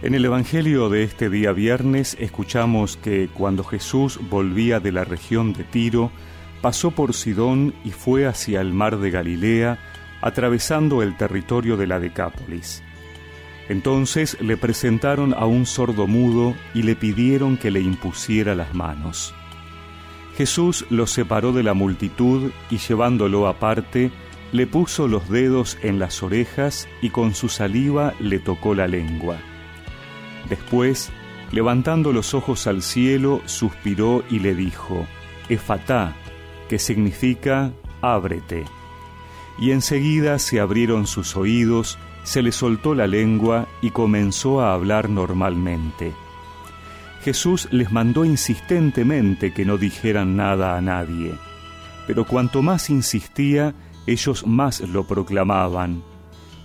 En el Evangelio de este día viernes escuchamos que cuando Jesús volvía de la región de Tiro, pasó por Sidón y fue hacia el mar de Galilea, atravesando el territorio de la Decápolis. Entonces le presentaron a un sordo mudo y le pidieron que le impusiera las manos. Jesús lo separó de la multitud y llevándolo aparte, le puso los dedos en las orejas y con su saliva le tocó la lengua. Después, levantando los ojos al cielo, suspiró y le dijo, Efatá, que significa ábrete. Y enseguida se abrieron sus oídos, se le soltó la lengua y comenzó a hablar normalmente. Jesús les mandó insistentemente que no dijeran nada a nadie, pero cuanto más insistía, ellos más lo proclamaban,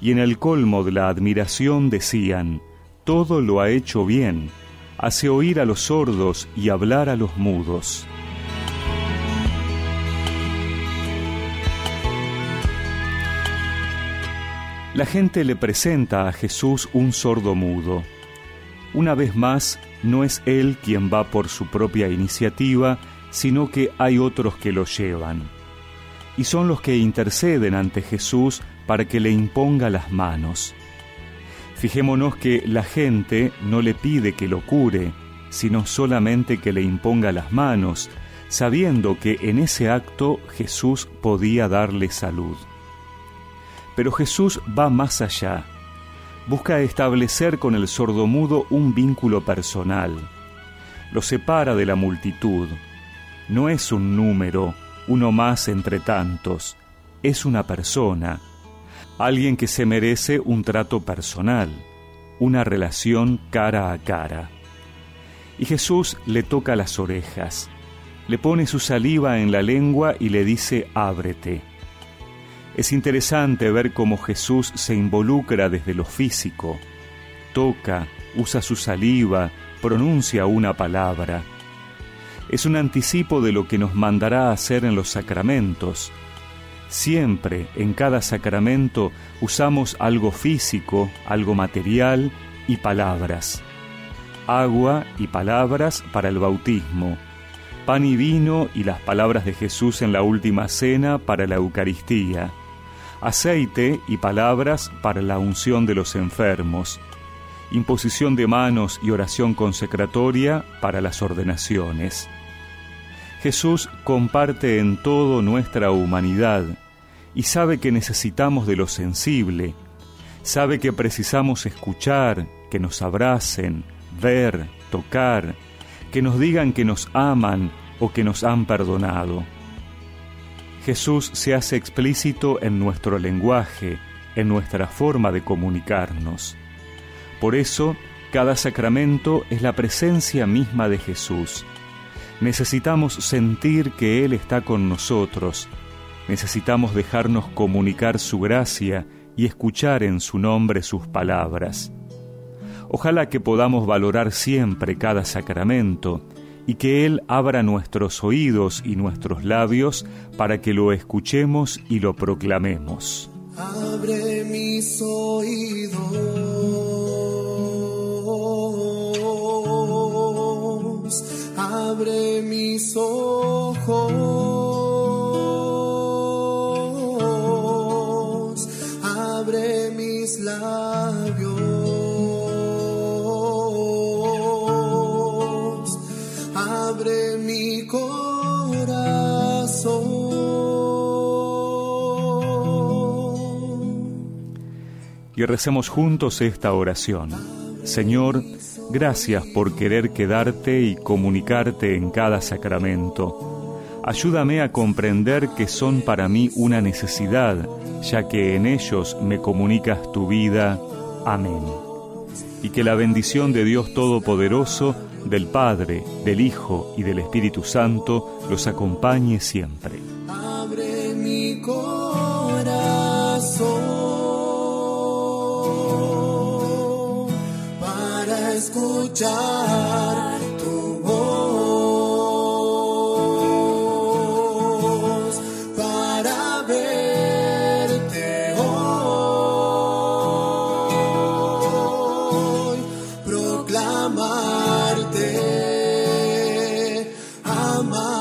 y en el colmo de la admiración decían, todo lo ha hecho bien, hace oír a los sordos y hablar a los mudos. La gente le presenta a Jesús un sordo mudo. Una vez más, no es él quien va por su propia iniciativa, sino que hay otros que lo llevan. Y son los que interceden ante Jesús para que le imponga las manos. Fijémonos que la gente no le pide que lo cure, sino solamente que le imponga las manos, sabiendo que en ese acto Jesús podía darle salud. Pero Jesús va más allá. Busca establecer con el sordomudo un vínculo personal. Lo separa de la multitud. No es un número, uno más entre tantos. Es una persona alguien que se merece un trato personal, una relación cara a cara. Y Jesús le toca las orejas, le pone su saliva en la lengua y le dice, ábrete. Es interesante ver cómo Jesús se involucra desde lo físico, toca, usa su saliva, pronuncia una palabra. Es un anticipo de lo que nos mandará hacer en los sacramentos, Siempre, en cada sacramento, usamos algo físico, algo material y palabras. Agua y palabras para el bautismo. Pan y vino y las palabras de Jesús en la última cena para la Eucaristía. Aceite y palabras para la unción de los enfermos. Imposición de manos y oración consecratoria para las ordenaciones. Jesús comparte en todo nuestra humanidad y sabe que necesitamos de lo sensible, sabe que precisamos escuchar, que nos abracen, ver, tocar, que nos digan que nos aman o que nos han perdonado. Jesús se hace explícito en nuestro lenguaje, en nuestra forma de comunicarnos. Por eso, cada sacramento es la presencia misma de Jesús. Necesitamos sentir que Él está con nosotros, necesitamos dejarnos comunicar su gracia y escuchar en su nombre sus palabras. Ojalá que podamos valorar siempre cada sacramento y que Él abra nuestros oídos y nuestros labios para que lo escuchemos y lo proclamemos. Abre mis oídos, abre mi corazón. Y recemos juntos esta oración. Señor, gracias por querer quedarte y comunicarte en cada sacramento. Ayúdame a comprender que son para mí una necesidad, ya que en ellos me comunicas tu vida. Amén. Y que la bendición de Dios Todopoderoso, del Padre, del Hijo y del Espíritu Santo los acompañe siempre. Abre mi corazón para escuchar my